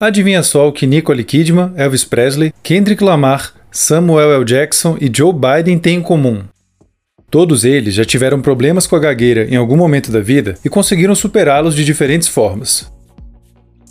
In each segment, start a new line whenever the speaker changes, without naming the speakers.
Adivinha só o que Nicole Kidman, Elvis Presley, Kendrick Lamar, Samuel L. Jackson e Joe Biden têm em comum? Todos eles já tiveram problemas com a gagueira em algum momento da vida e conseguiram superá-los de diferentes formas.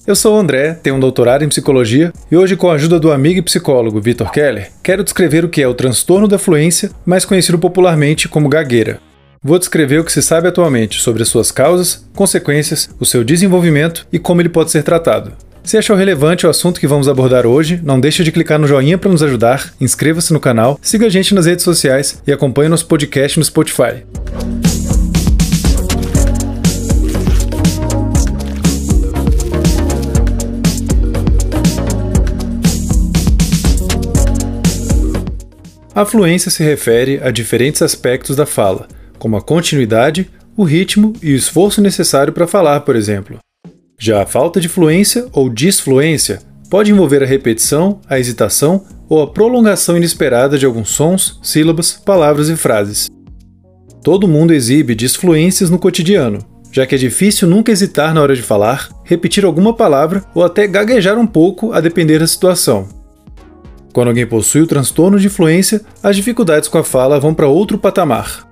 Eu sou o André, tenho um doutorado em psicologia e hoje, com a ajuda do amigo e psicólogo Vitor Keller, quero descrever o que é o transtorno da fluência, mais conhecido popularmente como gagueira. Vou descrever o que se sabe atualmente sobre as suas causas, consequências, o seu desenvolvimento e como ele pode ser tratado. Se achou relevante o assunto que vamos abordar hoje, não deixe de clicar no joinha para nos ajudar, inscreva-se no canal, siga a gente nas redes sociais e acompanhe nosso podcast no Spotify. A fluência se refere a diferentes aspectos da fala, como a continuidade, o ritmo e o esforço necessário para falar, por exemplo. Já a falta de fluência ou disfluência pode envolver a repetição, a hesitação ou a prolongação inesperada de alguns sons, sílabas, palavras e frases. Todo mundo exibe disfluências no cotidiano, já que é difícil nunca hesitar na hora de falar, repetir alguma palavra ou até gaguejar um pouco a depender da situação. Quando alguém possui o transtorno de fluência, as dificuldades com a fala vão para outro patamar.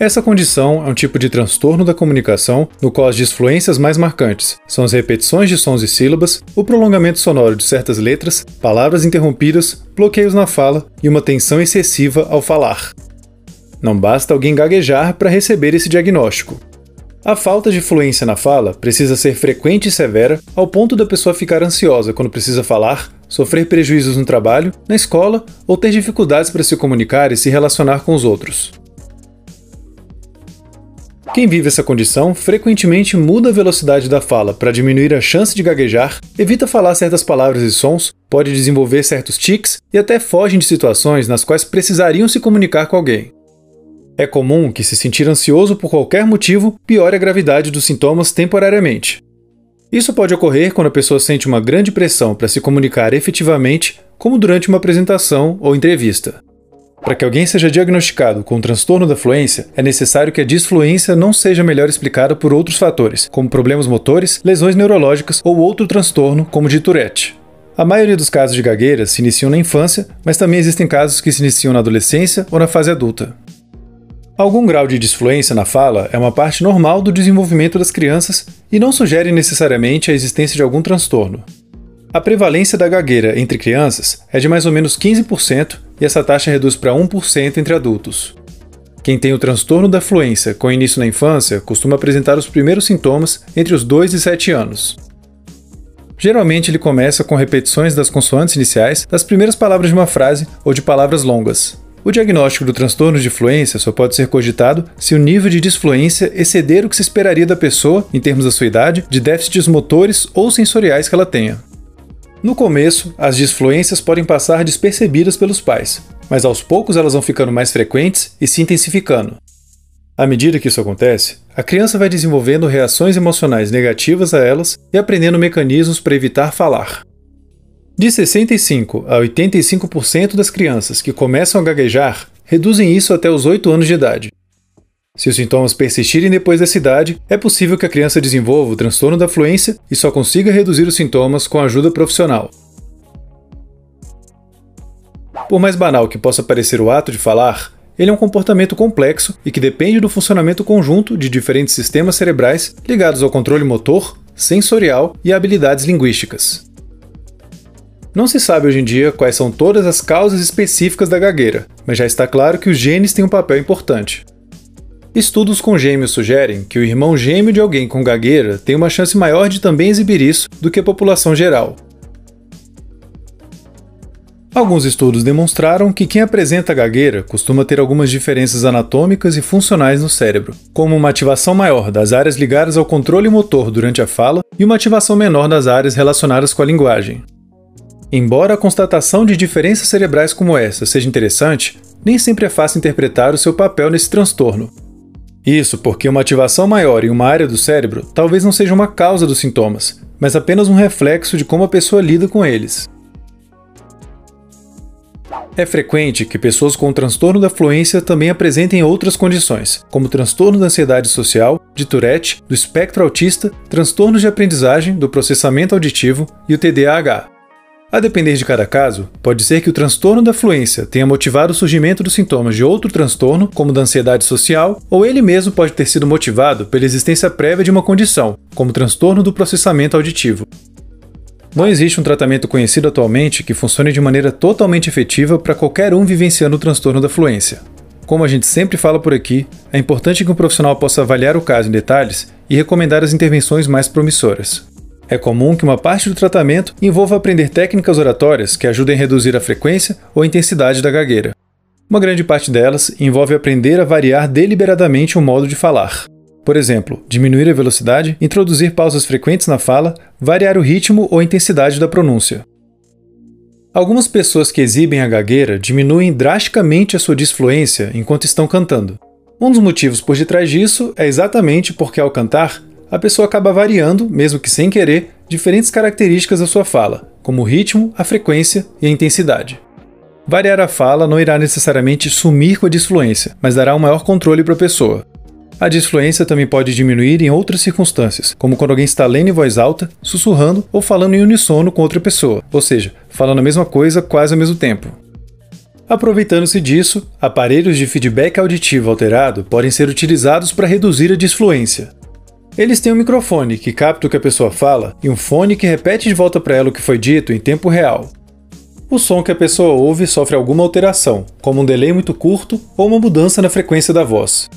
Essa condição é um tipo de transtorno da comunicação no qual as disfluências mais marcantes são as repetições de sons e sílabas, o prolongamento sonoro de certas letras, palavras interrompidas, bloqueios na fala e uma tensão excessiva ao falar. Não basta alguém gaguejar para receber esse diagnóstico. A falta de fluência na fala precisa ser frequente e severa ao ponto da pessoa ficar ansiosa quando precisa falar, sofrer prejuízos no trabalho, na escola ou ter dificuldades para se comunicar e se relacionar com os outros. Quem vive essa condição frequentemente muda a velocidade da fala para diminuir a chance de gaguejar, evita falar certas palavras e sons, pode desenvolver certos tics e até fogem de situações nas quais precisariam se comunicar com alguém. É comum que se sentir ansioso por qualquer motivo piore a gravidade dos sintomas temporariamente. Isso pode ocorrer quando a pessoa sente uma grande pressão para se comunicar efetivamente, como durante uma apresentação ou entrevista. Para que alguém seja diagnosticado com um transtorno da fluência, é necessário que a disfluência não seja melhor explicada por outros fatores, como problemas motores, lesões neurológicas ou outro transtorno, como de Tourette. A maioria dos casos de gagueira se iniciam na infância, mas também existem casos que se iniciam na adolescência ou na fase adulta. Algum grau de disfluência na fala é uma parte normal do desenvolvimento das crianças e não sugere necessariamente a existência de algum transtorno. A prevalência da gagueira entre crianças é de mais ou menos 15% e essa taxa reduz para 1% entre adultos. Quem tem o transtorno da fluência com início na infância costuma apresentar os primeiros sintomas entre os 2 e 7 anos. Geralmente ele começa com repetições das consoantes iniciais das primeiras palavras de uma frase ou de palavras longas. O diagnóstico do transtorno de fluência só pode ser cogitado se o nível de disfluência exceder o que se esperaria da pessoa, em termos da sua idade, de déficits motores ou sensoriais que ela tenha. No começo, as disfluências podem passar despercebidas pelos pais, mas aos poucos elas vão ficando mais frequentes e se intensificando. À medida que isso acontece, a criança vai desenvolvendo reações emocionais negativas a elas e aprendendo mecanismos para evitar falar. De 65 a 85% das crianças que começam a gaguejar reduzem isso até os 8 anos de idade. Se os sintomas persistirem depois dessa idade, é possível que a criança desenvolva o transtorno da fluência e só consiga reduzir os sintomas com ajuda profissional. Por mais banal que possa parecer o ato de falar, ele é um comportamento complexo e que depende do funcionamento conjunto de diferentes sistemas cerebrais ligados ao controle motor, sensorial e habilidades linguísticas. Não se sabe hoje em dia quais são todas as causas específicas da gagueira, mas já está claro que os genes têm um papel importante. Estudos com gêmeos sugerem que o irmão gêmeo de alguém com gagueira tem uma chance maior de também exibir isso do que a população geral. Alguns estudos demonstraram que quem apresenta gagueira costuma ter algumas diferenças anatômicas e funcionais no cérebro, como uma ativação maior das áreas ligadas ao controle motor durante a fala e uma ativação menor das áreas relacionadas com a linguagem. Embora a constatação de diferenças cerebrais como essa seja interessante, nem sempre é fácil interpretar o seu papel nesse transtorno, isso porque uma ativação maior em uma área do cérebro talvez não seja uma causa dos sintomas, mas apenas um reflexo de como a pessoa lida com eles. É frequente que pessoas com transtorno da fluência também apresentem outras condições, como transtorno da ansiedade social, de Tourette, do espectro autista, transtornos de aprendizagem, do processamento auditivo e o TDAH. A depender de cada caso, pode ser que o transtorno da fluência tenha motivado o surgimento dos sintomas de outro transtorno, como da ansiedade social, ou ele mesmo pode ter sido motivado pela existência prévia de uma condição, como transtorno do processamento auditivo. Não existe um tratamento conhecido atualmente que funcione de maneira totalmente efetiva para qualquer um vivenciando o transtorno da fluência. Como a gente sempre fala por aqui, é importante que um profissional possa avaliar o caso em detalhes e recomendar as intervenções mais promissoras. É comum que uma parte do tratamento envolva aprender técnicas oratórias que ajudem a reduzir a frequência ou intensidade da gagueira. Uma grande parte delas envolve aprender a variar deliberadamente o modo de falar. Por exemplo, diminuir a velocidade, introduzir pausas frequentes na fala, variar o ritmo ou intensidade da pronúncia. Algumas pessoas que exibem a gagueira diminuem drasticamente a sua disfluência enquanto estão cantando. Um dos motivos por detrás disso é exatamente porque, ao cantar, a pessoa acaba variando, mesmo que sem querer, diferentes características da sua fala, como o ritmo, a frequência e a intensidade. Variar a fala não irá necessariamente sumir com a disfluência, mas dará um maior controle para a pessoa. A disfluência também pode diminuir em outras circunstâncias, como quando alguém está lendo em voz alta, sussurrando ou falando em unissono com outra pessoa, ou seja, falando a mesma coisa quase ao mesmo tempo. Aproveitando-se disso, aparelhos de feedback auditivo alterado podem ser utilizados para reduzir a disfluência. Eles têm um microfone que capta o que a pessoa fala e um fone que repete de volta para ela o que foi dito em tempo real. O som que a pessoa ouve sofre alguma alteração, como um delay muito curto ou uma mudança na frequência da voz.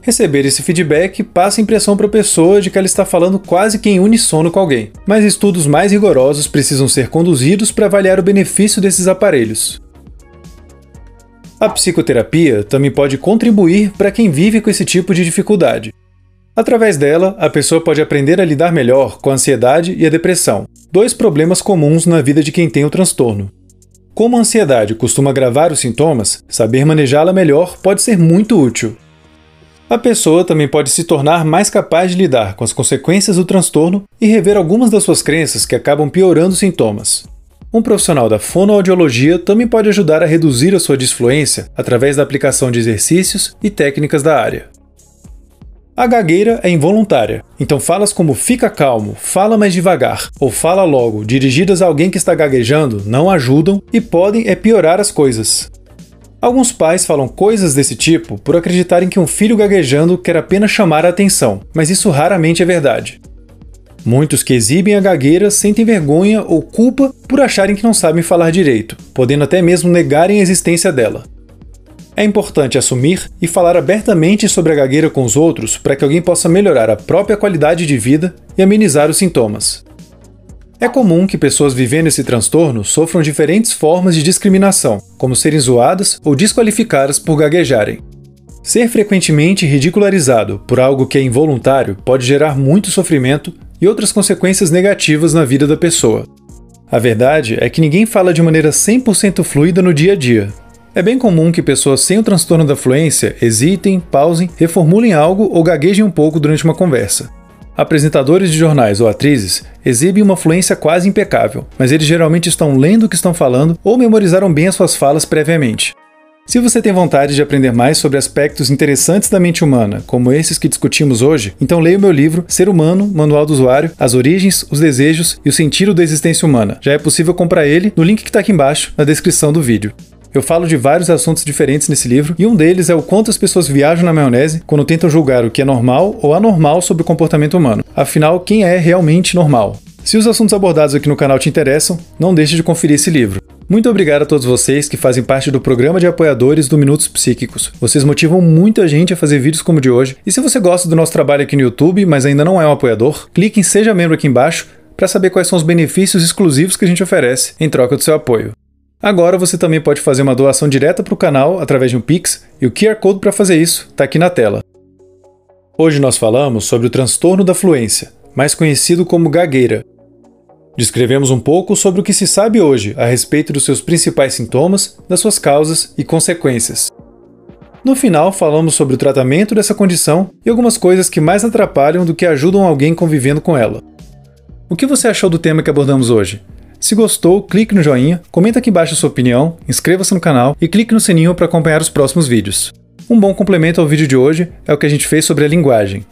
Receber esse feedback passa a impressão para a pessoa de que ela está falando quase que em unissono com alguém, mas estudos mais rigorosos precisam ser conduzidos para avaliar o benefício desses aparelhos. A psicoterapia também pode contribuir para quem vive com esse tipo de dificuldade. Através dela, a pessoa pode aprender a lidar melhor com a ansiedade e a depressão, dois problemas comuns na vida de quem tem o transtorno. Como a ansiedade costuma agravar os sintomas, saber manejá-la melhor pode ser muito útil. A pessoa também pode se tornar mais capaz de lidar com as consequências do transtorno e rever algumas das suas crenças que acabam piorando os sintomas. Um profissional da fonoaudiologia também pode ajudar a reduzir a sua disfluência através da aplicação de exercícios e técnicas da área. A gagueira é involuntária, então falas como fica calmo, fala mais devagar ou fala logo, dirigidas a alguém que está gaguejando, não ajudam e podem é piorar as coisas. Alguns pais falam coisas desse tipo por acreditarem que um filho gaguejando quer apenas chamar a atenção, mas isso raramente é verdade. Muitos que exibem a gagueira sentem vergonha ou culpa por acharem que não sabem falar direito, podendo até mesmo negarem a existência dela. É importante assumir e falar abertamente sobre a gagueira com os outros para que alguém possa melhorar a própria qualidade de vida e amenizar os sintomas. É comum que pessoas vivendo esse transtorno sofram diferentes formas de discriminação, como serem zoadas ou desqualificadas por gaguejarem. Ser frequentemente ridicularizado por algo que é involuntário pode gerar muito sofrimento e outras consequências negativas na vida da pessoa. A verdade é que ninguém fala de maneira 100% fluida no dia a dia, é bem comum que pessoas sem o transtorno da fluência hesitem, pausem, reformulem algo ou gaguejem um pouco durante uma conversa. Apresentadores de jornais ou atrizes exibem uma fluência quase impecável, mas eles geralmente estão lendo o que estão falando ou memorizaram bem as suas falas previamente. Se você tem vontade de aprender mais sobre aspectos interessantes da mente humana, como esses que discutimos hoje, então leia o meu livro Ser Humano, Manual do Usuário, As Origens, os Desejos e o Sentido da Existência Humana. Já é possível comprar ele no link que está aqui embaixo, na descrição do vídeo. Eu falo de vários assuntos diferentes nesse livro, e um deles é o quanto as pessoas viajam na maionese quando tentam julgar o que é normal ou anormal sobre o comportamento humano. Afinal, quem é realmente normal? Se os assuntos abordados aqui no canal te interessam, não deixe de conferir esse livro. Muito obrigado a todos vocês que fazem parte do programa de apoiadores do Minutos Psíquicos. Vocês motivam muita gente a fazer vídeos como o de hoje. E se você gosta do nosso trabalho aqui no YouTube, mas ainda não é um apoiador, clique em Seja Membro aqui embaixo para saber quais são os benefícios exclusivos que a gente oferece em troca do seu apoio. Agora você também pode fazer uma doação direta para o canal através de um Pix e o QR Code para fazer isso está aqui na tela. Hoje nós falamos sobre o transtorno da fluência, mais conhecido como gagueira. Descrevemos um pouco sobre o que se sabe hoje a respeito dos seus principais sintomas, das suas causas e consequências. No final, falamos sobre o tratamento dessa condição e algumas coisas que mais atrapalham do que ajudam alguém convivendo com ela. O que você achou do tema que abordamos hoje? Se gostou, clique no joinha, comenta aqui embaixo a sua opinião, inscreva-se no canal e clique no sininho para acompanhar os próximos vídeos. Um bom complemento ao vídeo de hoje é o que a gente fez sobre a linguagem.